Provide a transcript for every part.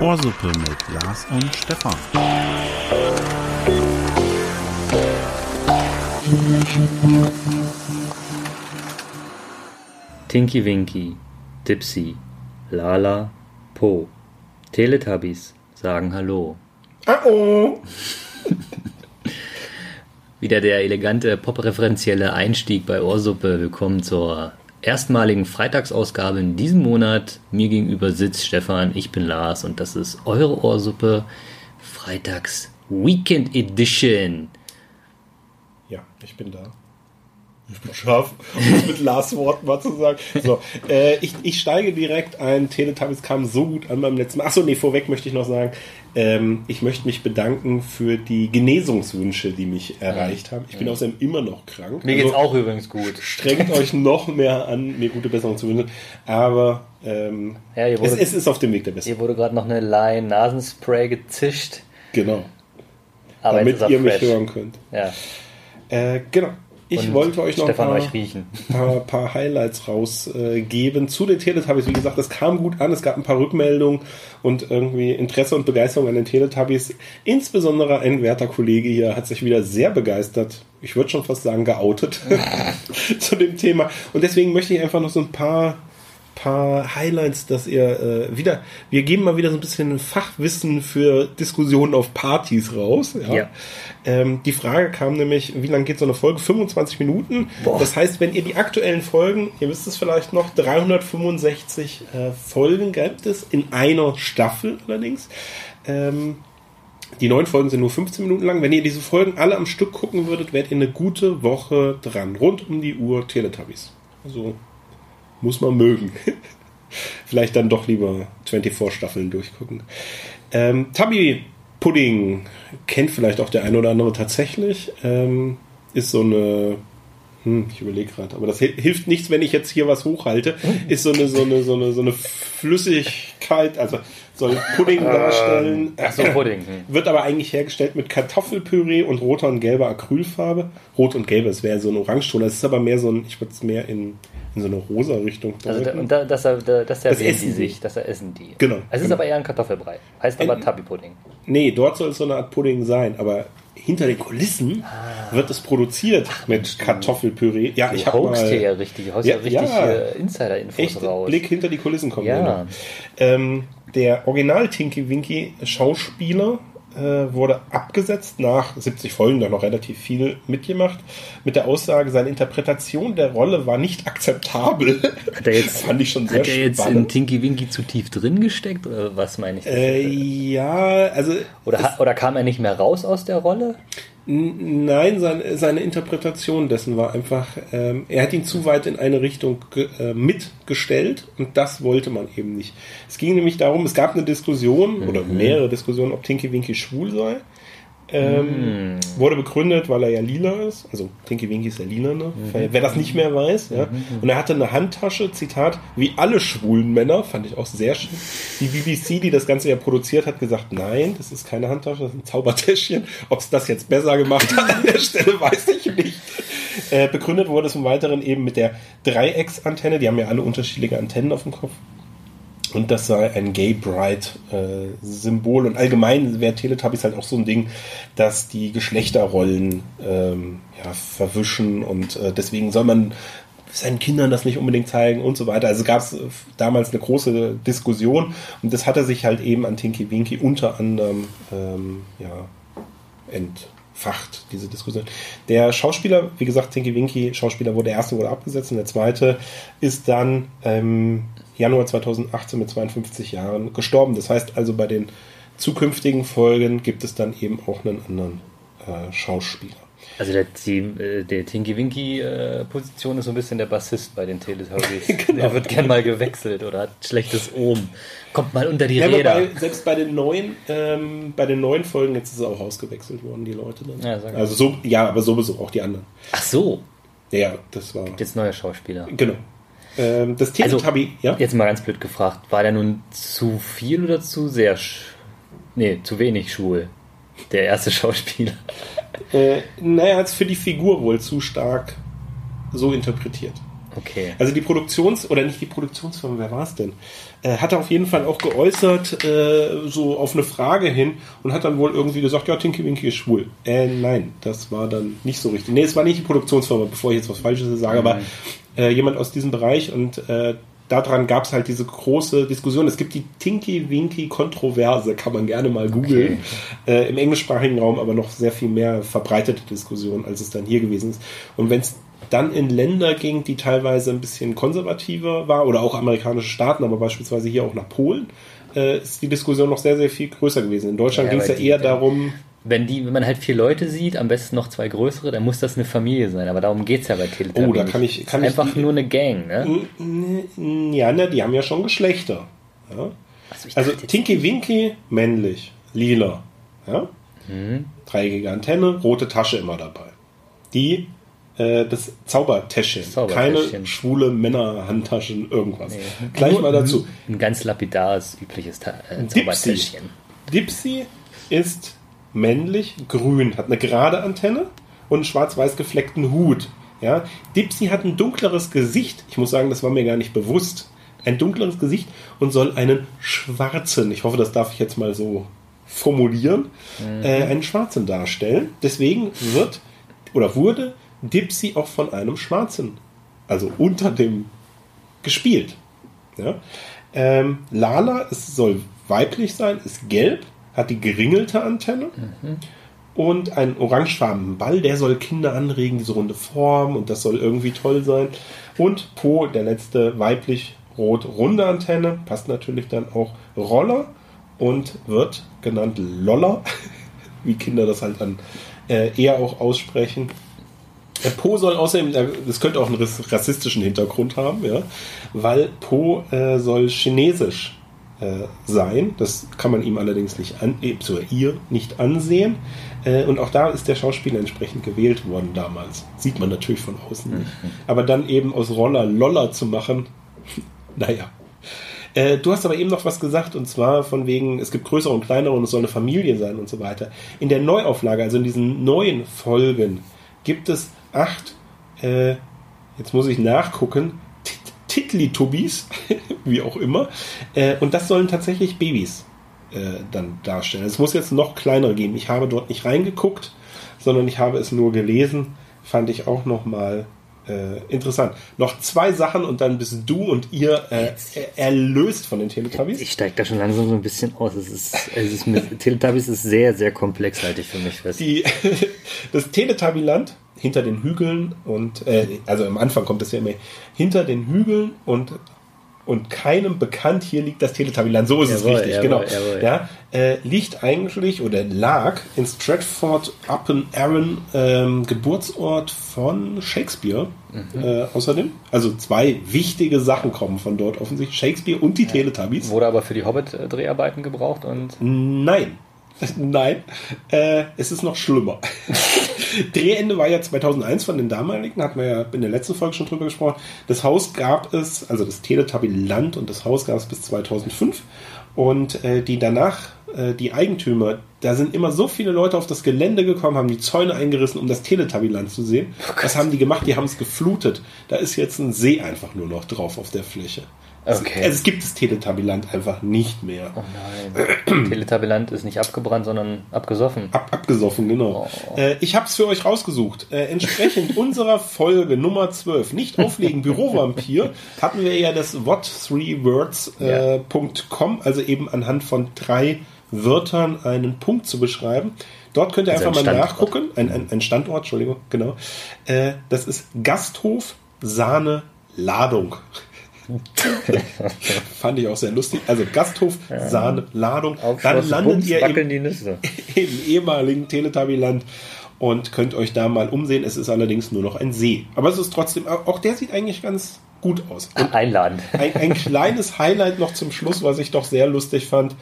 Ohrsuppe mit Lars und Stefan. Tinky Winky, Dipsy, Lala, Po. Teletubbies sagen Hallo. Oh. Wieder der elegante popreferenzielle Einstieg bei Ohrsuppe. Willkommen zur erstmaligen Freitagsausgabe in diesem Monat. Mir gegenüber sitzt Stefan, ich bin Lars und das ist eure Ohrsuppe Freitags Weekend Edition. Ja, ich bin da. Ich bin scharf, um es mit Lars Worten mal zu sagen. So, äh, ich, ich steige direkt ein. Teletubbies kam so gut an beim letzten Mal. Achso, nee, vorweg möchte ich noch sagen, ähm, ich möchte mich bedanken für die Genesungswünsche, die mich erreicht haben. Ich bin außerdem immer noch krank. Mir geht's Also, auch übrigens gut. Strengt euch noch mehr an, mir gute Besserung zu wünschen. Aber ähm, Ja, ihr es, wurde- es ist auf dem Weg der Besserung. Hier wurde gerade noch eine Line Nasenspray gezischt. Genau. Aber damit ihr mich fresh. hören könnt. Ja. Äh, genau. Ich wollte euch noch Stefan ein paar, paar, paar Highlights rausgeben zu den Teletubbies. Wie gesagt, es kam gut an, es gab ein paar Rückmeldungen und irgendwie Interesse und Begeisterung an den Teletubbies. Insbesondere ein werter Kollege hier hat sich wieder sehr begeistert, ich würde schon fast sagen geoutet, zu dem Thema. Und deswegen möchte ich einfach noch so ein paar paar Highlights, dass ihr äh, wieder, wir geben mal wieder so ein bisschen Fachwissen für Diskussionen auf Partys raus. Ja. Ja. Ähm, die Frage kam nämlich, wie lange geht so eine Folge? 25 Minuten. Boah. Das heißt, wenn ihr die aktuellen Folgen, ihr wisst es vielleicht noch, 365 äh, Folgen gibt es in einer Staffel allerdings. Ähm, die neuen Folgen sind nur 15 Minuten lang. Wenn ihr diese Folgen alle am Stück gucken würdet, wärt ihr eine gute Woche dran. Rund um die Uhr Teletubbies. Also muss man mögen. Vielleicht dann doch lieber 24 Staffeln durchgucken. Ähm, Tubby Pudding kennt vielleicht auch der ein oder andere tatsächlich. Ähm, ist so eine, hm, ich überlege gerade, aber das hi- hilft nichts, wenn ich jetzt hier was hochhalte. Ist so eine, so eine, so eine, so eine Flüssigkeit, also soll Pudding darstellen. Ach so, Pudding. Hm. Wird aber eigentlich hergestellt mit Kartoffelpüree und roter und gelber Acrylfarbe. Rot und gelb, es wäre so ein Orangeton. Das ist aber mehr so ein, ich würde es mehr in, in so eine rosa Richtung Also, deuten. und da, das, das, das erwähnen essen die sich, das essen die. Genau, Es ist genau. aber eher ein Kartoffelbrei. Heißt aber Tabi-Pudding. Nee, dort soll es so eine Art Pudding sein, aber hinter den Kulissen wird es produziert mit Kartoffelpüree. Ja, ich Du habe hoaxst hier ja mal richtig, du haust Ja, ja, richtig ja. äh, Insider-Infos raus. Blick hinter die Kulissen kommen. Ja. Ähm, der Original Tinky Winky Schauspieler äh, wurde abgesetzt nach 70 Folgen, da noch relativ viel mitgemacht, mit der Aussage, seine Interpretation der Rolle war nicht akzeptabel. Hat er jetzt, Das fand ich schon sehr hat er jetzt in spannend. Tinky Winky zu tief drin gesteckt? Oder was meine ich? Äh, ja, also oder, oder kam er nicht mehr raus aus der Rolle? Nein, seine, seine Interpretation dessen war einfach, ähm, er hat ihn zu weit in eine Richtung äh, mitgestellt und das wollte man eben nicht. Es ging nämlich darum, es gab eine Diskussion oder mehrere Diskussionen, ob Tinky Winky schwul sei. Ähm, Wurde begründet, weil er ja lila ist. Also Tinky Winky ist ja lila, ne? Wer das nicht mehr weiß. Ja? Und er hatte eine Handtasche, Zitat, wie alle schwulen Männer, fand ich auch sehr schön. Die BBC, die das Ganze ja produziert, hat gesagt, nein, das ist keine Handtasche, das ist ein Zaubertäschchen. Ob es das jetzt besser gemacht hat an der Stelle, weiß ich nicht. Äh, begründet wurde es im Weiteren eben mit der Dreiecksantenne. Die haben ja alle unterschiedliche Antennen auf dem Kopf. Und das sei ein Gay Pride-Symbol. und allgemein wäre Teletubbies halt auch so ein Ding, dass die Geschlechterrollen ähm, ja, verwischen und äh, deswegen soll man seinen Kindern das nicht unbedingt zeigen und so weiter. Also gab es damals eine große Diskussion und das hatte sich halt eben an Tinky Winky unter anderem ähm, ja, entfacht, diese Diskussion. Der Schauspieler, wie gesagt, Tinky Winky, Schauspieler wurde der erste wurde abgesetzt und der zweite ist dann ähm, Januar 2018 mit 52 Jahren gestorben. Das heißt also, bei den zukünftigen Folgen gibt es dann eben auch einen anderen äh, Schauspieler. Also der, die, äh, der Tinky Winky äh, Position ist so ein bisschen der Bassist bei den Teletubbies. Genau. Der wird gern mal gewechselt oder hat schlechtes Ohm. Kommt mal unter die Ja, Räder. wobei, selbst bei den neuen, ähm, bei den neuen Folgen jetzt ist es auch ausgewechselt worden, die Leute dann. Ja, also so, ja, aber sowieso auch die anderen. Ach so, Ja, ja, das war. jetzt neue Schauspieler. Genau. Ähm, das Teletubby, ja. Jetzt mal ganz blöd gefragt, war der nun zu viel oder zu sehr, sch nee, zu wenig schwul? Der erste Schauspieler. Äh, naja, hat es für die Figur wohl zu stark so interpretiert. Okay. Also die Produktions- oder nicht die Produktionsfirma, wer war es denn? Äh, hat er auf jeden Fall auch geäußert, äh, so auf eine Frage hin und hat dann wohl irgendwie gesagt, ja, Tinky Winky ist schwul. Äh, nein, das war dann nicht so richtig. Nee, es war nicht die Produktionsfirma, bevor ich jetzt was Falsches sage, aber äh, jemand aus diesem Bereich und äh, daran gab es halt diese große Diskussion. Es gibt die Tinky Winky Kontroverse, kann man gerne mal googeln. Äh, Im englischsprachigen Raum aber noch sehr viel mehr verbreitete Diskussion, als es dann hier gewesen ist. Und wenn es dann in Länder ging, die teilweise ein bisschen konservativer war, oder auch amerikanische Staaten, aber beispielsweise hier auch nach Polen, äh, ist die Diskussion noch sehr, sehr viel größer gewesen. In Deutschland Ja, ging es ja eher darum, Wenn, die, wenn man halt vier Leute sieht, am besten noch zwei größere, dann muss das eine Familie sein. Aber darum geht's ja bei Teletubbies. Oh, da kann ich- nicht. kann Es ich einfach die- nur eine Gang, ne? Ja, ne, die haben ja schon Geschlechter. Ja? Also, Also Tinky Winky, männlich, lila. Ja? Mhm. Dreieckige Antenne, rote Tasche immer dabei. Die, äh, das Zaubertäschchen. Zaubertäschchen. Keine schwule Männerhandtaschen, irgendwas. Nee. Gleich Nur- mal dazu. Ein ganz lapidares, übliches Ta äh, Dipsy. Zaubertäschchen. Dipsy ist männlich, grün, hat eine gerade Antenne und einen schwarz-weiß gefleckten Hut. Ja? Dipsy hat ein dunkleres Gesicht. Ich muss sagen, das war mir gar nicht bewusst. Ein dunkleres Gesicht und soll einen schwarzen, ich hoffe, das darf ich jetzt mal so formulieren, äh, einen schwarzen darstellen. Deswegen wird oder wurde Dipsy auch von einem Schwarzen, also unter dem gespielt. Ja? Ähm, Lala, es soll weiblich sein, ist gelb, hat die geringelte Antenne und einen orangefarbenen Ball, der soll Kinder anregen, diese runde Form und das soll irgendwie toll sein. Und Po, der letzte weiblich rot runde Antenne, passt natürlich dann auch Roller und wird genannt Loller, wie Kinder das halt dann äh, eher auch aussprechen. Der Po soll außerdem, äh, das könnte auch einen rass- rassistischen Hintergrund haben, ja, weil Po äh, soll chinesisch äh, sein. Das kann man ihm allerdings nicht an, äh, so ihr nicht ansehen. Äh, und auch da ist der Schauspieler entsprechend gewählt worden damals. Sieht man natürlich von außen nicht. Aber dann eben aus Roller Loller zu machen, naja. Äh, du hast aber eben noch was gesagt, und zwar von wegen, es gibt größere und kleinere und es soll eine Familie sein und so weiter. In der Neuauflage, also in diesen neuen Folgen, gibt es acht, äh, jetzt muss ich nachgucken, Titlitubbies, wie auch immer. Äh, und das sollen tatsächlich Babys äh, dann darstellen. Es muss jetzt noch kleinere geben. Ich habe dort nicht reingeguckt, sondern ich habe es nur gelesen. Fand ich auch nochmal äh, interessant. Noch zwei Sachen und dann bist du und ihr äh, erlöst von den Teletubbies. Ich steige da schon langsam so ein bisschen aus. Es ist, es ist mit, Teletubbies ist sehr, sehr komplex, halte ich für mich fest. die, das Teletubbyland hinter den Hügeln und äh, also am Anfang kommt es ja immer hinter den Hügeln und und keinem bekannt, hier liegt das Teletubbyland, so ist es Jawohl, richtig, jawohl, genau. jawohl. Ja, äh, liegt eigentlich oder lag in Stratford upon Avon, ähm, Geburtsort von Shakespeare. Mhm. Äh, außerdem, also zwei wichtige Sachen kommen von dort offensichtlich, Shakespeare und die Teletubbies. Wurde aber für die Hobbit-Dreharbeiten gebraucht und Nein. Nein, äh, es ist noch schlimmer. Drehende war ja 2001 von den damaligen, hatten wir ja in der letzten Folge schon drüber gesprochen. Das Haus gab es, also das Teletubby-Land und das Haus gab es bis 2005. Und äh, die danach, äh, die Eigentümer, da sind immer so viele Leute auf das Gelände gekommen, haben die Zäune eingerissen, um das Teletubby-Land zu sehen. Was haben die gemacht? Die haben es geflutet. Da ist jetzt ein See einfach nur noch drauf auf der Fläche. Okay. Also es gibt das Teletubby-Land einfach nicht mehr. Oh nein. Teletubbyland ist nicht abgebrannt, sondern abgesoffen. Ab, abgesoffen, genau. Oh. Äh, ich habe es für euch rausgesucht. Äh, entsprechend unserer Folge Nummer 12, nicht auflegen, Bürovampir, hatten wir ja das what3words.com, also eben anhand von drei Wörtern einen Punkt zu beschreiben. Dort könnt ihr Also einfach ein mal Standort. nachgucken. Ein, ein, ein Standort, Entschuldigung, genau. Äh, das ist Gasthof Sahne Ladung. Fand ich auch sehr lustig. Also Gasthof, Sahne, Ladung. Auf Dann Schloss landet Bums ihr im im ehemaligen Teletubbyland und könnt euch da mal umsehen. Es ist allerdings nur noch ein See. Aber es ist trotzdem, auch der sieht eigentlich ganz gut aus. Und Einladend. ein, ein kleines Highlight noch zum Schluss, was ich doch sehr lustig fand.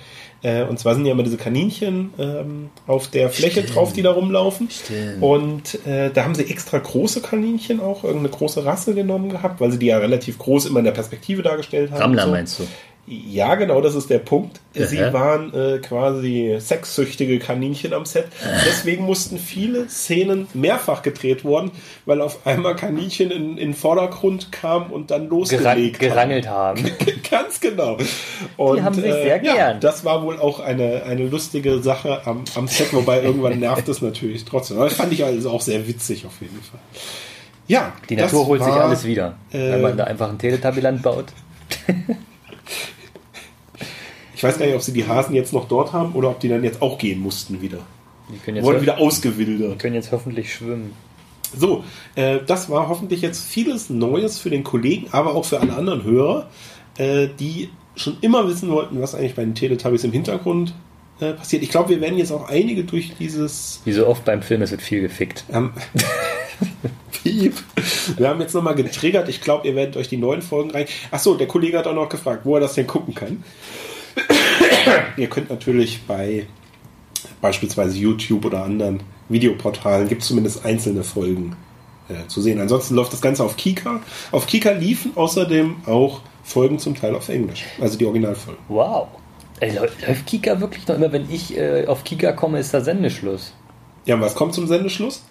Äh, und zwar sind ja immer diese Kaninchen ähm, auf der Fläche drauf, die da rumlaufen. Stimmt. Und äh, da haben sie extra große Kaninchen auch, irgendeine große Rasse genommen gehabt, weil sie die ja relativ groß immer in der Perspektive dargestellt haben. Rammler so. meinst du? Ja, genau, das ist der Punkt. Sie Aha. waren äh, quasi sexsüchtige Kaninchen am Set. Deswegen mussten viele Szenen mehrfach gedreht worden, weil auf einmal Kaninchen in, in den Vordergrund kam und dann Gerang, losgelegt gerangelt haben. Ganz genau. Und, äh, haben sich sehr Ja, gern. das war wohl auch eine, eine lustige Sache am, am Set, wobei irgendwann nervt es natürlich trotzdem. Aber das fand ich also auch sehr witzig auf jeden Fall. Ja, Die Natur holt sich war, alles wieder, äh, wenn man da einfach ein Teletubbyland baut. Ich weiß gar nicht, ob sie die Hasen jetzt noch dort haben oder ob die dann jetzt auch gehen mussten wieder. Die können jetzt, Wurden wieder ausgewildert. können jetzt hoffentlich schwimmen. So, äh, das war hoffentlich jetzt vieles Neues für den Kollegen, aber auch für alle anderen Hörer, äh, die schon immer wissen wollten, was eigentlich bei den Teletubbies im Hintergrund äh, passiert. Ich glaube, wir werden jetzt auch einige durch dieses Wie so oft beim Film, es wird viel gefickt. ähm, Piep. Wir haben jetzt nochmal getriggert. Ich glaube, ihr werdet euch die neuen Folgen rein. Achso, der Kollege hat auch noch gefragt, wo er das denn gucken kann. Ihr könnt natürlich bei beispielsweise YouTube oder anderen Videoportalen, gibt es zumindest einzelne Folgen äh, zu sehen. Ansonsten läuft das Ganze auf Kika. Auf Kika liefen außerdem auch Folgen zum Teil auf Englisch, also die Originalfolgen. Wow. Ey, läu- läuft Kika wirklich noch immer, wenn ich äh, auf Kika komme, ist da Sendeschluss. Ja, und was kommt zum Sendeschluss?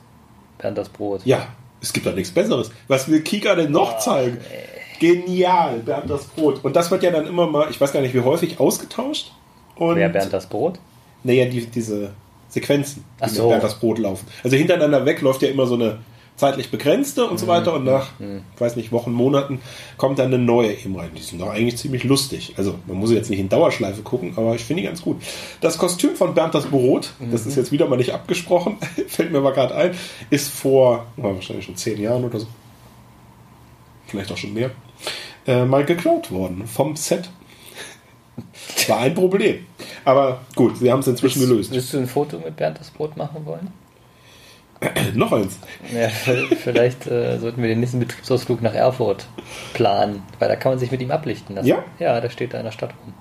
Bernd das Brot. Ja, es gibt doch nichts Besseres. Was will Kika denn noch zeigen? Genial, Bernd das Brot. Und das wird ja dann immer mal, ich weiß gar nicht wie häufig, ausgetauscht. Und, Wer Bernd das Brot? Naja, die, diese Sequenzen, die Ach mit so. Bernd das Brot laufen. Also hintereinander weg läuft ja immer so eine zeitlich begrenzte und so Mhm. weiter. Und nach, ich weiß nicht, Wochen, Monaten kommt dann eine neue eben rein. Die sind doch eigentlich ziemlich lustig. Also man muss jetzt nicht in Dauerschleife gucken, aber ich finde die ganz gut. Das Kostüm von Bernd das Brot, das Mhm. ist jetzt wieder mal nicht abgesprochen, fällt mir aber gerade ein, ist vor oh, wahrscheinlich schon zehn Jahren oder so. Vielleicht auch schon mehr. Äh, mal geklaut worden vom Set. War ein Problem. Aber gut, sie haben es inzwischen gelöst. Willst du ein Foto mit Bernd das Brot machen wollen? Noch eins. Ja, vielleicht äh, sollten wir den nächsten Betriebsausflug nach Erfurt planen, weil da kann man sich mit ihm ablichten lassen. Ja? Ja, da steht da in der Stadt rum.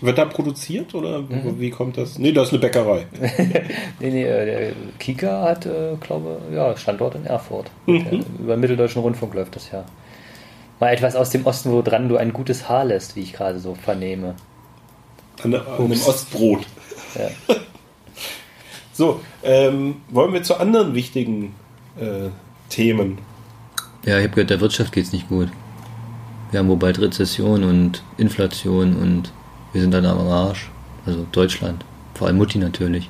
Wird da produziert oder Mhm. wie kommt das? Nee, das ist eine Bäckerei. Nee, nee, äh, der Kika hat, äh, glaube ja, Standort in Erfurt. Der, über den Mitteldeutschen Rundfunk läuft das ja. Mal etwas aus dem Osten, woran du ein gutes Haar lässt, wie ich gerade so vernehme. An, an einem. Ostbrot. Ja. So, ähm, wollen wir zu anderen wichtigen äh, Themen? Ja, ich habe gehört, der Wirtschaft geht's nicht gut. Wir haben wohl bald Rezession und Inflation und wir sind dann am Arsch. Also Deutschland. Vor allem Mutti natürlich.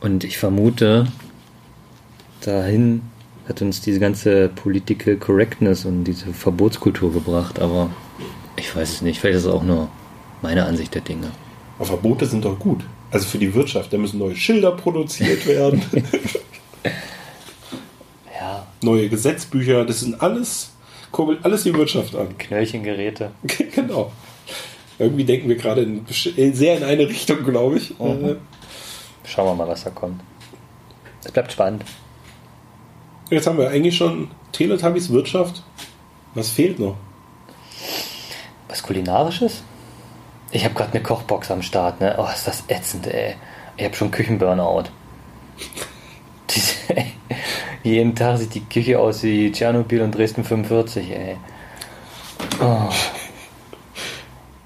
Und ich vermute, dahin hat uns diese ganze Political Correctness und diese Verbotskultur gebracht, aber ich weiß es nicht. Vielleicht ist es auch nur meine Ansicht der Dinge. Aber Verbote sind doch gut. Also für die Wirtschaft, da müssen neue Schilder produziert werden, Ja, neue Gesetzbücher, das sind alles, kurbelt alles die Wirtschaft an. Knöllchengeräte. genau. Irgendwie denken wir gerade in, sehr in eine Richtung, glaube ich. Mhm. Äh, Schauen wir mal, was da kommt. Es bleibt spannend. Jetzt haben wir eigentlich schon Teletubbies Wirtschaft. Was fehlt noch? Was Kulinarisches? Ich habe gerade eine Kochbox am Start, ne? Oh, ist das ätzend, ey. Ich habe schon Küchenburnout. Diese, jeden Tag sieht die Küche aus wie Tschernobyl und Dresden 45, ey. Oh.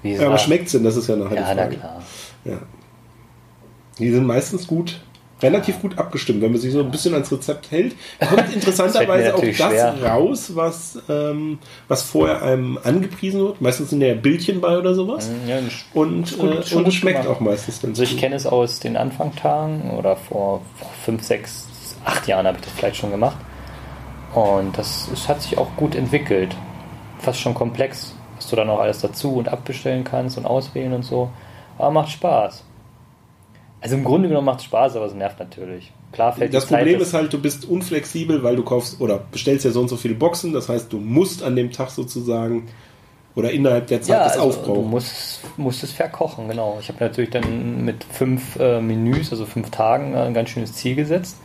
Ja, aber schmeckt's denn? Das ist ja nachher Ja, na klar. Ja. Die sind meistens gut, relativ gut abgestimmt, wenn man sich so ein bisschen ans Rezept hält. Kommt interessanterweise auch das schwer. raus, was, ähm, was vorher einem angepriesen wird. Meistens sind ja Bildchen bei oder sowas. Ja, Und, Gut, äh, und es schmeckt gemacht. auch meistens ganz Also ich kenne es aus den Anfangtagen oder vor, fünf, sechs, acht Jahren habe ich das vielleicht schon gemacht. Und das es hat sich auch gut entwickelt. Fast schon komplex, was du dann auch alles dazu und abbestellen kannst und auswählen und so. Aber macht Spaß. Also im Grunde genommen macht es Spaß, aber es nervt natürlich. Klar fällt Das Zeit, Problem dass- ist halt, du bist unflexibel, weil du kaufst oder bestellst ja so und so viele Boxen. Das heißt, du musst an dem Tag sozusagen oder innerhalb der Zeit ja, das also, du aufbrauchen. musst, musst es verkochen, genau. Ich habe natürlich dann mit fünf äh, Menüs, also fünf Tagen, äh, ein ganz schönes Ziel gesetzt.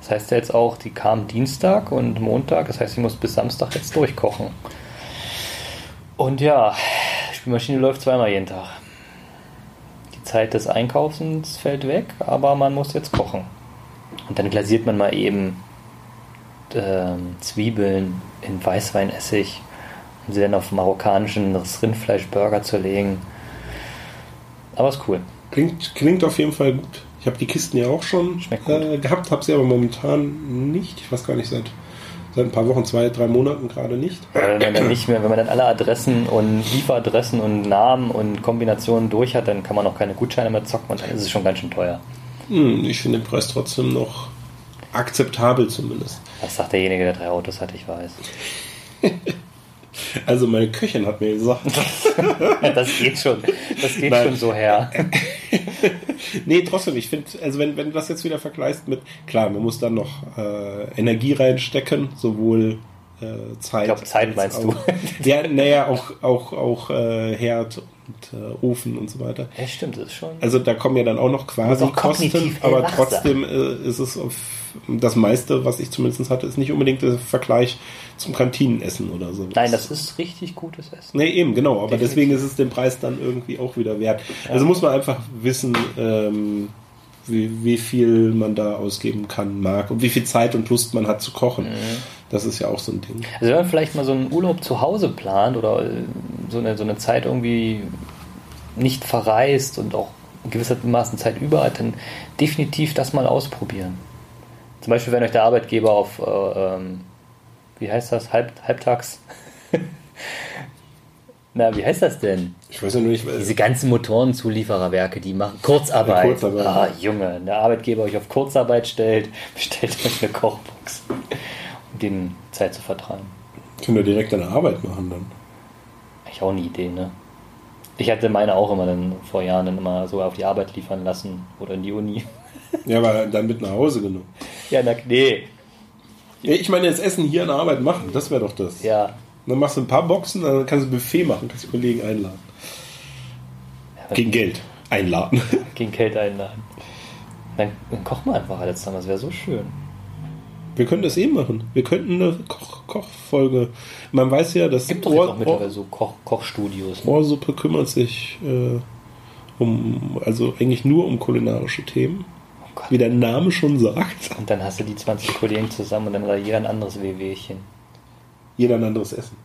Das heißt ja jetzt auch, die kamen Dienstag und Montag, das heißt, ich muss bis Samstag jetzt durchkochen. Und ja, die Spülmaschine läuft zweimal jeden Tag. Die Zeit des Einkaufens fällt weg, aber man muss jetzt kochen. Und dann glasiert man mal eben ähm, Zwiebeln in Weißweinessig und sie dann auf marokkanischen Rindfleischburger zu legen. Aber ist cool. Klingt, klingt auf jeden Fall gut. Ich habe die Kisten ja auch schon äh, gehabt, habe sie aber momentan nicht. Ich weiß gar nicht, seit, seit ein paar Wochen, zwei, drei Monaten gerade nicht. Wenn man dann nicht mehr, wenn man dann alle Adressen und Lieferadressen und Namen und Kombinationen durch hat, dann kann man auch keine Gutscheine mehr zocken und dann ist es schon ganz schön teuer. Hm, ich finde den Preis trotzdem noch akzeptabel zumindest. Das sagt derjenige, der drei Autos hat, ich weiß. Also meine Köchin hat mir gesagt, Das geht schon. Das geht Nein. schon so her. nee, trotzdem, ich finde, also wenn, wenn du das jetzt wieder vergleichst mit, klar, man muss dann noch äh, Energie reinstecken, sowohl äh, Zeit. Ich glaube, Zeit meinst auch, Ja, naja, auch, auch, auch äh, Herd und äh, Ofen und so weiter. Ja, stimmt, das ist schon. Also da kommen ja dann auch noch quasi Kosten, aber trotzdem äh, ist es auf das meiste, was ich zumindest hatte, ist nicht unbedingt der Vergleich zum Kantinenessen oder so. Nein, das ist richtig gutes Essen. Nee, eben, genau. Aber Definitiv. deswegen ist es den Preis dann irgendwie auch wieder wert. Also muss man einfach wissen, ähm, wie, wie viel man da ausgeben kann, mag und wie viel Zeit und Lust man hat zu kochen. Das ist ja auch so ein Ding. Also wenn man vielleicht mal so einen Urlaub zu Hause plant oder äh, so eine, so eine Zeit irgendwie nicht verreist und auch gewissermaßen Zeit über hat, dann definitiv das mal ausprobieren. Zum Beispiel, wenn euch der Arbeitgeber auf, äh, ähm, wie heißt das, Halb, halbtags? Na, wie heißt das denn? Ich weiß ja nur nicht, Diese ganzen Motorenzuliefererwerke, die machen Kurzarbeit. Kurzarbeit. Ah, Junge, wenn der Arbeitgeber euch auf Kurzarbeit stellt, bestellt euch eine Kochbox, um den Zeit zu vertreiben. können wir direkt eine Arbeit machen dann. Ich auch eine Idee, ne? Ich hatte meine auch immer dann vor Jahren dann immer so auf die Arbeit liefern lassen oder in die Uni. Ja, aber dann mit nach Hause genommen. Ja, na, nee. Ja, ich meine, das Essen hier an der Arbeit machen, das wäre doch das. Ja. Dann machst du ein paar Boxen, dann kannst du ein Buffet machen, kannst die Kollegen einladen. Gegen Geld einladen. Gegen Geld einladen. Dann, dann kochen wir einfach alles zusammen, das wäre so schön. Wir können das eh machen. Wir könnten eine Koch Kochfolge. Man weiß ja, dass Gibt doch jetzt auch mittlerweile so Koch Kochstudios. Ne? Ohrsuppe kümmert sich äh, um, also eigentlich nur um kulinarische Themen. Gott. Wie der Name schon sagt. Und dann hast du die 20 Kollegen zusammen und dann hat jeder ein anderes WWchen. Jeder ein anderes Essen.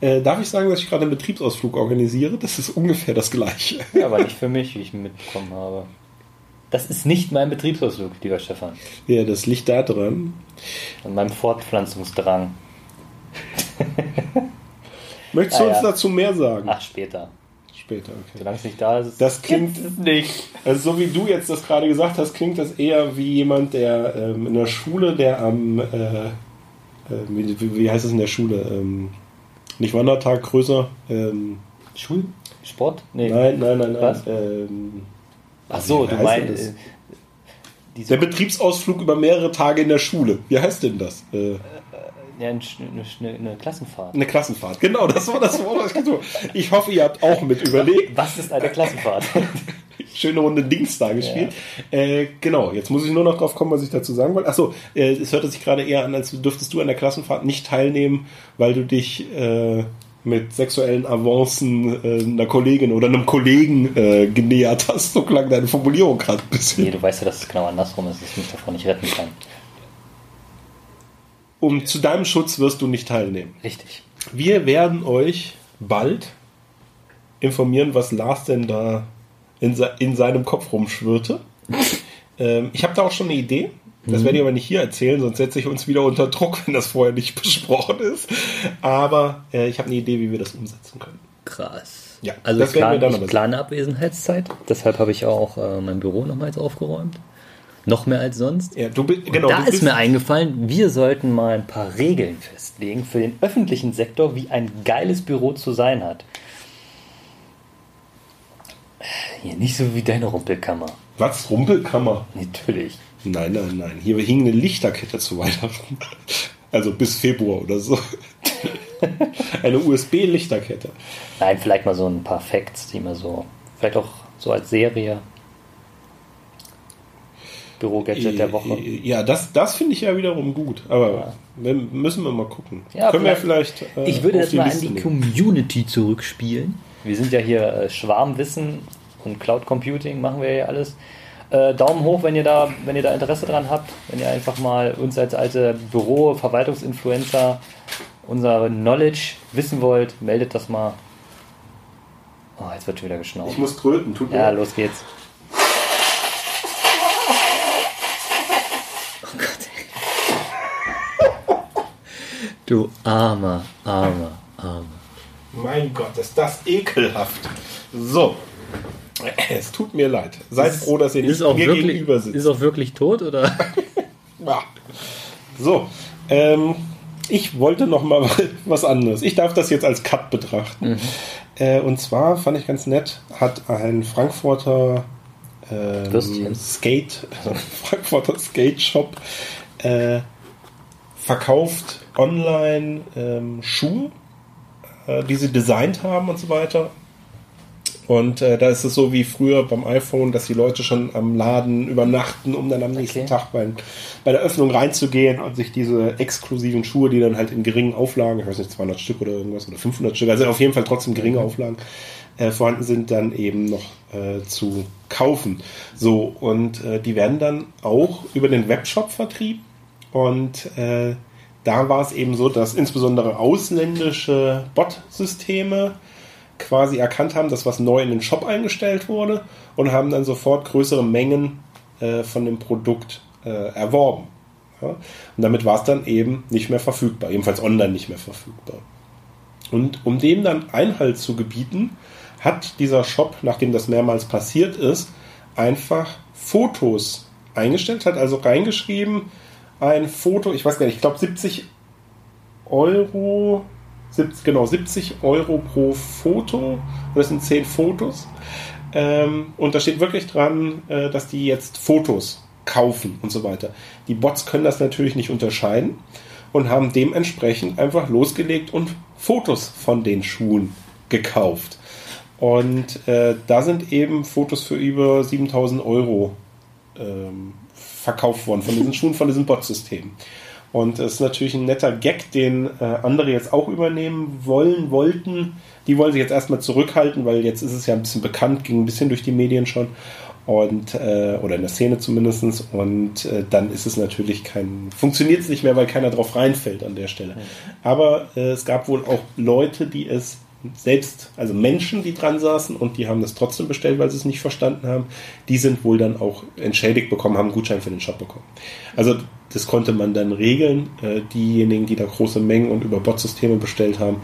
Äh, darf ich sagen, dass ich gerade einen Betriebsausflug organisiere? Das ist ungefähr das Gleiche. Ja, aber nicht für mich, wie ich mitbekommen habe. Das ist nicht mein Betriebsausflug, lieber Stefan. Ja, das liegt da dran. Und meinem Fortpflanzungsdrang. Möchtest Ah, du uns ja. dazu mehr sagen? Ach, später. Später, okay. Solange es nicht da ist. Das klingt- es nicht. Also so wie du jetzt das gerade gesagt hast, klingt das eher wie jemand, der ähm, in der Schule, der am, äh, äh, wie, wie heißt es in der Schule? Ähm, nicht Wandertag größer. Ähm, Schul? Sport? Nee. nein, nein, nein, nein. Was? Ähm, Ach so, du meinst. äh, der Betriebsausflug über mehrere Tage in der Schule. Wie heißt denn das? Äh, ja, eine, eine, eine Klassenfahrt. eine Klassenfahrt. Genau, das war das Wort, was ich habe. Ich hoffe, ihr habt auch mit überlegt. Was ist eine Klassenfahrt? Schöne Runde Dings da gespielt. Äh, genau, jetzt muss ich nur noch drauf kommen, was ich dazu sagen wollte. Achso, äh, es hörte sich gerade eher an, als dürftest du an der Klassenfahrt nicht teilnehmen, weil du dich äh, mit sexuellen Avancen äh, einer Kollegin oder einem Kollegen äh, genähert hast. So klang deine Formulierung gerade ein bisschen. nee, du weißt ja, dass es genau andersrum ist, dass ich mich davon nicht retten kann. Um zu deinem Schutz wirst du nicht teilnehmen. Richtig. Wir werden euch bald informieren, was Lars denn da in, in seinem Kopf rumschwirrte. ähm, ich habe da auch schon eine Idee. Das werde ich aber nicht hier erzählen, sonst setze ich uns wieder unter Druck, wenn das vorher nicht besprochen ist. Aber äh, ich habe eine Idee, wie wir das umsetzen können. Krass. Ja, also das ich, werden wir plan, dann ich plane Abwesenheitszeit. Deshalb habe ich auch äh, mein Büro nochmals aufgeräumt. Noch mehr als sonst. Ja, du, genau, da du ist mir eingefallen, wir sollten mal ein paar Regeln festlegen für den öffentlichen Sektor, wie ein geiles Büro zu sein hat. Hier nicht so wie deine Rumpelkammer. Was? Rumpelkammer? Natürlich. Nein, nein, nein. Hier hing eine Lichterkette zu Weihnachten. Also bis Februar oder so. eine USB-Lichterkette. Nein, vielleicht mal so ein paar Facts, die man so, vielleicht auch so als Serie. Büro-Gadget der Woche. Ja, das, das finde ich ja wiederum gut. Aber wir, müssen wir mal gucken. Ja, Können wir vielleicht. äh, Ich würde das mal an Liste die nehmen. Community zurückspielen. Wir sind ja hier äh, Schwarmwissen und Cloud Computing machen wir ja alles. Äh, Daumen hoch, wenn ihr da, wenn ihr da Interesse dran habt, wenn ihr einfach mal uns als alte Büro-Verwaltungsinfluencer unser Knowledge wissen wollt, meldet das mal. Oh, jetzt wird schon wieder geschnaubt. Ich muss tröten, tut mir Ja, leid. los geht's. Du armer, armer, armer. Mein Gott, ist das ekelhaft. So. Es tut mir leid. Seid froh, dass ihr nicht mir wirklich, gegenüber sitzt. ist auch wirklich tot, oder? Ja. So. Ähm, ich wollte noch mal was anderes. Ich darf das jetzt als Cut betrachten. Äh, und zwar fand ich ganz nett, hat ein Frankfurter ähm. Skate, Frankfurter Skate Shop äh, verkauft online ähm, Schuhe, äh, die sie designt haben und so weiter. Und äh, da ist es so wie früher beim iPhone, dass die Leute schon am Laden übernachten, um dann am nächsten Okay. Tag bei, bei der Öffnung reinzugehen und sich diese exklusiven Schuhe, die dann halt in geringen Auflagen, ich weiß nicht, 200 Stück oder irgendwas oder 500 Stück, also auf jeden Fall trotzdem geringe Auflagen äh, vorhanden sind, dann eben noch äh, zu kaufen. So, und äh, die werden dann auch über den Webshop vertrieben. Und äh, da war es eben so, dass insbesondere ausländische Bot-Systeme quasi erkannt haben, dass was neu in den Shop eingestellt wurde und haben dann sofort größere Mengen äh, von dem Produkt äh, erworben. Ja? Und damit war es dann eben nicht mehr verfügbar, ebenfalls online nicht mehr verfügbar. Und um dem dann Einhalt zu gebieten, hat dieser Shop, nachdem das mehrmals passiert ist, einfach Fotos eingestellt, hat also reingeschrieben, ein Foto, ich weiß gar nicht, ich glaube 70 Euro, 70, genau 70 Euro pro Foto, das sind 10 Fotos. Ähm, und da steht wirklich dran, äh, dass die jetzt Fotos kaufen und so weiter. Die Bots können das natürlich nicht unterscheiden und haben dementsprechend einfach losgelegt und Fotos von den Schuhen gekauft. Und äh, da sind eben Fotos für über 7000 Euro ähm, verkauft worden von diesen Schuhen, von diesem Bot-System. Und das ist natürlich ein netter Gag, den äh, andere jetzt auch übernehmen wollen, wollten. Die wollen sich jetzt erstmal zurückhalten, weil jetzt ist es ja ein bisschen bekannt, ging ein bisschen durch die Medien schon. Und, äh, oder in der Szene zumindestens Und äh, dann ist es natürlich kein, funktioniert es nicht mehr, weil keiner drauf reinfällt an der Stelle. Aber äh, es gab wohl auch Leute, die es selbst, also Menschen, die dran saßen und die haben das trotzdem bestellt, weil sie es nicht verstanden haben, die sind wohl dann auch entschädigt bekommen, haben einen Gutschein für den Shop bekommen. Also das konnte man dann regeln. Äh, diejenigen, die da große Mengen und über Bot-Systeme bestellt haben,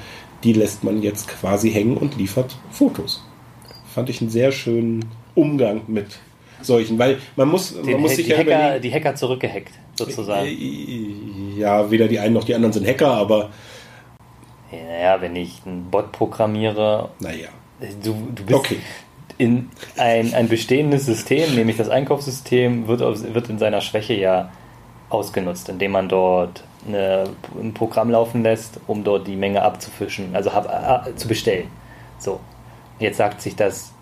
die lässt man jetzt quasi hängen und liefert Fotos. Fand ich einen sehr schönen Umgang mit solchen, weil man muss, man Den, muss sich die, ja Hacker, die Hacker zurückgehackt, sozusagen. Äh, ja, weder die einen noch die anderen sind Hacker, aber Naja, wenn ich einen Bot programmiere, naja. du, du bist Okay. in ein, ein bestehendes System, nämlich das Einkaufssystem, wird, auf, wird in seiner Schwäche ja ausgenutzt, indem man dort eine, ein Programm laufen lässt, um dort die Menge abzufischen, also hab, äh, zu bestellen. So. Jetzt sagt sich das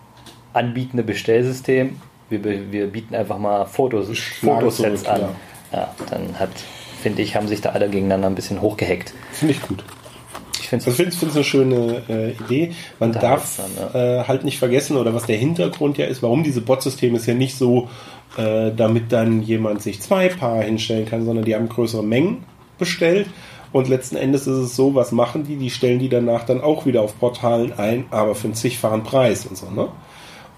anbietende Bestellsystem, wir, wir bieten einfach mal Fotos, Fotosets an. ja. Ja, dann hat, finde ich, haben sich da alle gegeneinander ein bisschen hochgehackt. Finde ich gut. Ich finde Also es eine schöne äh, Idee. Man darf Unterhaltsam, äh, halt nicht vergessen, oder was der Hintergrund ja ist, warum diese Bot-Systeme ist ja nicht so, äh, damit dann jemand sich zwei Paar hinstellen kann, sondern die haben größere Mengen bestellt. Und letzten Endes ist es so, was machen die? Die stellen die danach dann auch wieder auf Portalen ein, aber für einen zigfachen Preis und so, ne?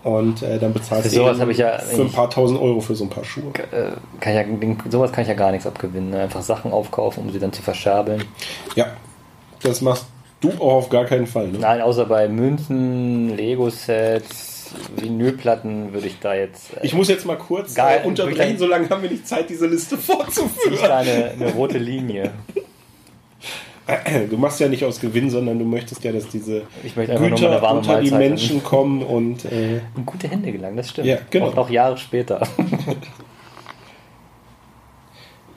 Und äh, dann bezahlst Für du ich ja für ein paar tausend Euro für so ein paar Schuhe. äh, kann ja, sowas kann ich ja gar nichts abgewinnen. ne? Einfach Sachen aufkaufen, um sie dann zu verschabeln. Ja, das machst du auch auf gar keinen Fall. Ne? Nein, außer bei Münzen, Lego-Sets, Vinylplatten würde ich da jetzt. äh, Ich muss jetzt mal kurz äh, unterbrechen, solange haben wir nicht Zeit, diese Liste zieh ich fortzuführen. da eine, eine rote Linie. Du machst ja nicht aus Gewinn, sondern du möchtest ja, dass diese Güter unter die Menschen kommen und äh, In gute Hände gelangen, das stimmt. Ja, genau. Auch noch Jahre später.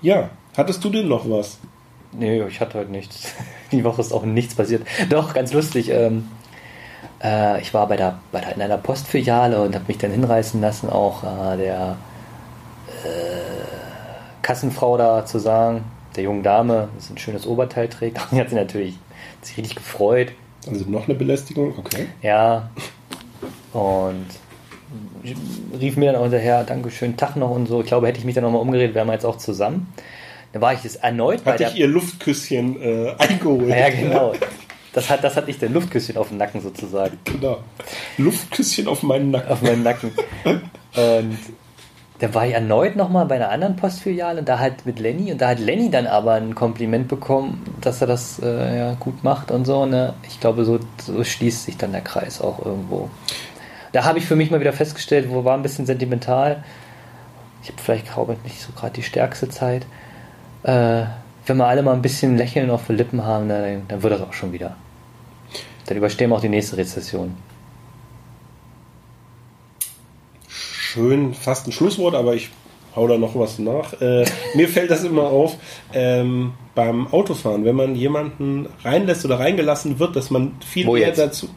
ja, hattest du denn noch was? Nee, ich hatte heute nichts. Die Woche ist auch nichts passiert. Doch, ganz lustig. Ähm, äh, ich war bei der, bei der, in einer Postfiliale und habe mich dann hinreißen lassen, auch äh, der äh, Kassenfrau da zu sagen, der jungen Dame, dass sie ein schönes Oberteil trägt. Die hat sich natürlich hat sich richtig gefreut. Also noch eine Belästigung? Okay. Ja. Und rief mir dann auch hinterher, Dankeschön, Tag noch und so. Ich glaube, hätte ich mich dann nochmal umgedreht, wären wir jetzt auch zusammen. Da war ich jetzt erneut bei Hatte der. ich ihr Luftküsschen äh, eingeholt. ja, genau. Das hat, das hat ich der Luftküsschen auf dem Nacken sozusagen. genau. Luftküsschen auf meinen Nacken. Auf meinem Nacken. Und da war ich erneut nochmal bei einer anderen Postfiliale und da halt mit Lenny und da hat Lenny dann aber ein Kompliment bekommen, dass er das äh, ja, gut macht und so. Ne? Ich glaube, so, so schließt sich dann der Kreis auch irgendwo. Da habe ich für mich mal wieder festgestellt, wo war ein bisschen sentimental. Ich habe vielleicht glaube ich, nicht so gerade die stärkste Zeit. Äh, wenn wir alle mal ein bisschen Lächeln auf den Lippen haben, dann, dann wird das auch schon wieder. Dann überstehen wir auch die nächste Rezession. Schön, fast ein Schlusswort, aber ich hau da noch was nach. Äh, mir fällt das immer auf ähm, beim Autofahren, wenn man jemanden reinlässt oder reingelassen wird, dass man viel Wo mehr jetzt? dazu.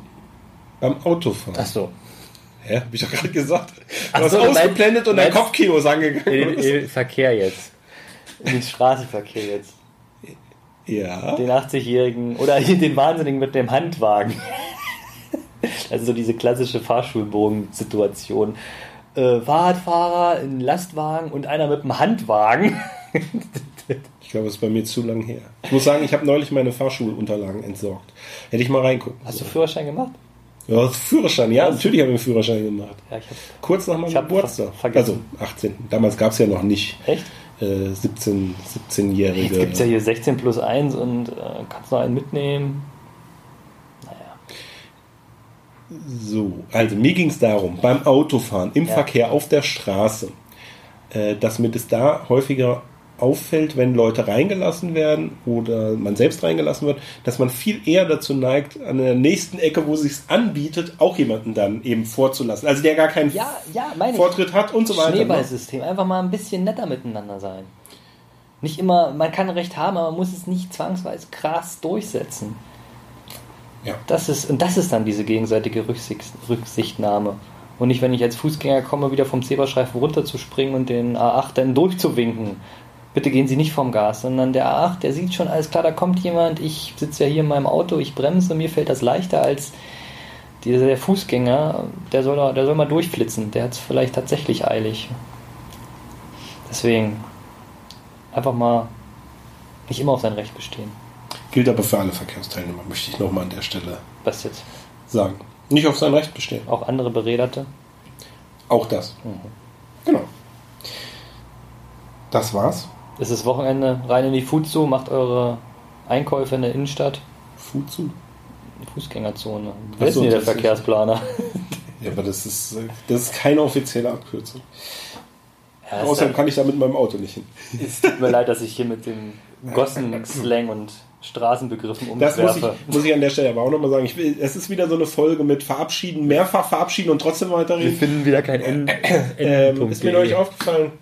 Beim Autofahren. Ach so. Hä? Hab ich doch gerade gesagt. Du Ach hast so, ausgeblendet und dein meinst- Kopfkino ist angegangen. In den Verkehr jetzt. In den Straßenverkehr jetzt. ja. Den 80-Jährigen oder den Wahnsinnigen mit dem Handwagen. Also so diese klassische Fahrschulbogen-Situation. Äh, Fahrradfahrer, ein Lastwagen und einer mit einem Handwagen. Ich glaube, es ist bei mir zu lang her. Ich muss sagen, ich habe neulich meine Fahrschulunterlagen entsorgt. Hätte ich mal reingucken. Hast du. Führerschein gemacht? Ja, Führerschein, ja, natürlich habe ich einen Führerschein gemacht. Ja, ich hab. Kurz nach meinem Geburtstag. ver- vergessen. Also 18. Damals gab es ja noch nicht Echt? Äh, 17, 17-Jährige. Jetzt gibt es ja hier 16 plus 1 und äh, kannst noch einen mitnehmen. Naja. So, also mir ging es darum, beim Autofahren, im Ja. Verkehr, auf der Straße, äh, dass mir das da häufiger auffällt, wenn Leute reingelassen werden oder man selbst reingelassen wird, dass man viel eher dazu neigt, an der nächsten Ecke, wo sich anbietet, auch jemanden dann eben vorzulassen. Also der gar keinen Ja, ja, meine ich. Vortritt hat und so weiter. ne? Schneeballsystem. Einfach mal ein bisschen netter miteinander sein. Nicht immer, man kann Recht haben, aber man muss es nicht zwangsweise krass durchsetzen. Ja. Das ist, und das ist dann diese gegenseitige Rücksicht, Rücksichtnahme. Und nicht, wenn ich als Fußgänger komme, wieder vom Zebrastreifen runterzuspringen und den A8 dann durchzuwinken. Bitte gehen Sie nicht vom Gas, sondern der A8, der sieht schon, alles klar, da kommt jemand, ich sitze ja hier in meinem Auto, ich bremse, mir fällt das leichter als dieser der Fußgänger, der soll, der soll mal durchflitzen, der hat es vielleicht tatsächlich eilig. Deswegen einfach mal nicht immer auf sein Recht bestehen. Gilt aber für alle Verkehrsteilnehmer, möchte ich nochmal an der Stelle Was jetzt? sagen. Nicht auf sein Recht bestehen. Auch andere Berederte? Auch das. Mhm. Genau. Das war's. Es ist Wochenende, rein in die Fuzu, macht eure Einkäufe in der Innenstadt. Fuzu. Fußgängerzone. Wer ist denn hier der Verkehrsplaner? Ja, aber das ist, das ist keine offizielle Abkürzung. Ja, Außerdem kann ich da mit meinem Auto nicht hin. es tut mir leid, dass ich hier mit dem Gossen-Slang und Straßenbegriffen Das muss umwerfe. ich, muss ich an der Stelle aber auch nochmal sagen. Ich will, es ist wieder so eine Folge mit Verabschieden, mehrfach verabschieden und trotzdem Wir weiterreden. finden wieder kein End Ähm, Endpunkt. ist mir neulich aufgefallen,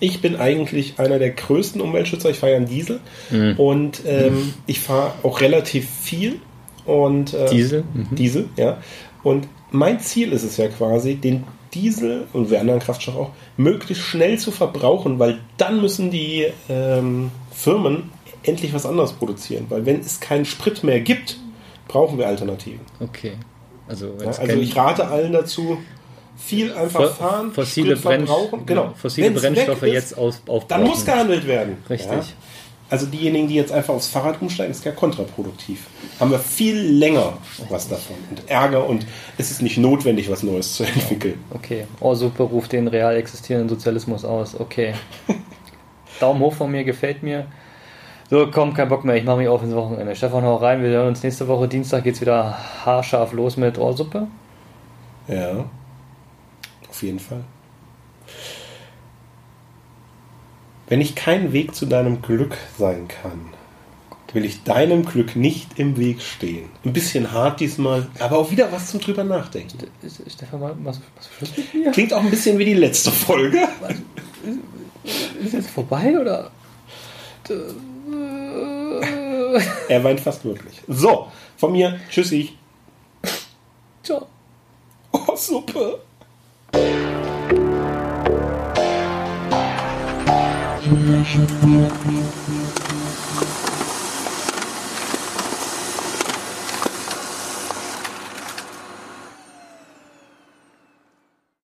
ich bin eigentlich einer der größten Umweltschützer. Ich fahre ja einen Diesel Mhm. und ähm, ich fahre auch relativ viel. Und, äh, Diesel? Mhm. Diesel, ja. Und mein Ziel ist es ja quasi, den Diesel und wir anderen Kraftstoff auch möglichst schnell zu verbrauchen, weil dann müssen die ähm, Firmen endlich was anderes produzieren. Weil wenn es keinen Sprit mehr gibt, brauchen wir Alternativen. Okay. Also, Ja, also ich rate allen dazu, viel einfach Fo- fahren, fossile, verbrauchen. Genau. fossile Wenn's Brennstoffe ist, jetzt aus, aufbrauchen. Dann muss gehandelt werden. Richtig. Ja? Also diejenigen, die jetzt einfach aufs Fahrrad umsteigen, ist ja kontraproduktiv. Haben wir viel länger was davon und Ärger und es ist nicht notwendig, was Neues zu entwickeln. Okay. Oh, super, ruft den real existierenden Sozialismus aus. Okay. Daumen hoch von mir, gefällt mir. So, komm, kein Bock mehr. Ich mache mich auf ins Wochenende. Stefan, hau rein. Wir hören uns nächste Woche. Dienstag geht's wieder haarscharf los mit Ohrsuppe. Ja, auf jeden Fall. Wenn ich kein Weg zu deinem Glück sein kann, will ich deinem Glück nicht im Weg stehen. Ein bisschen hart diesmal, aber auch wieder was zum drüber nachdenken. Stefan, was, was, was mit mir? Klingt auch ein bisschen wie die letzte Folge. Ist jetzt vorbei oder? Er weint fast wirklich. So, von mir, tschüssi. Ciao. Oh, Suppe. Thank you.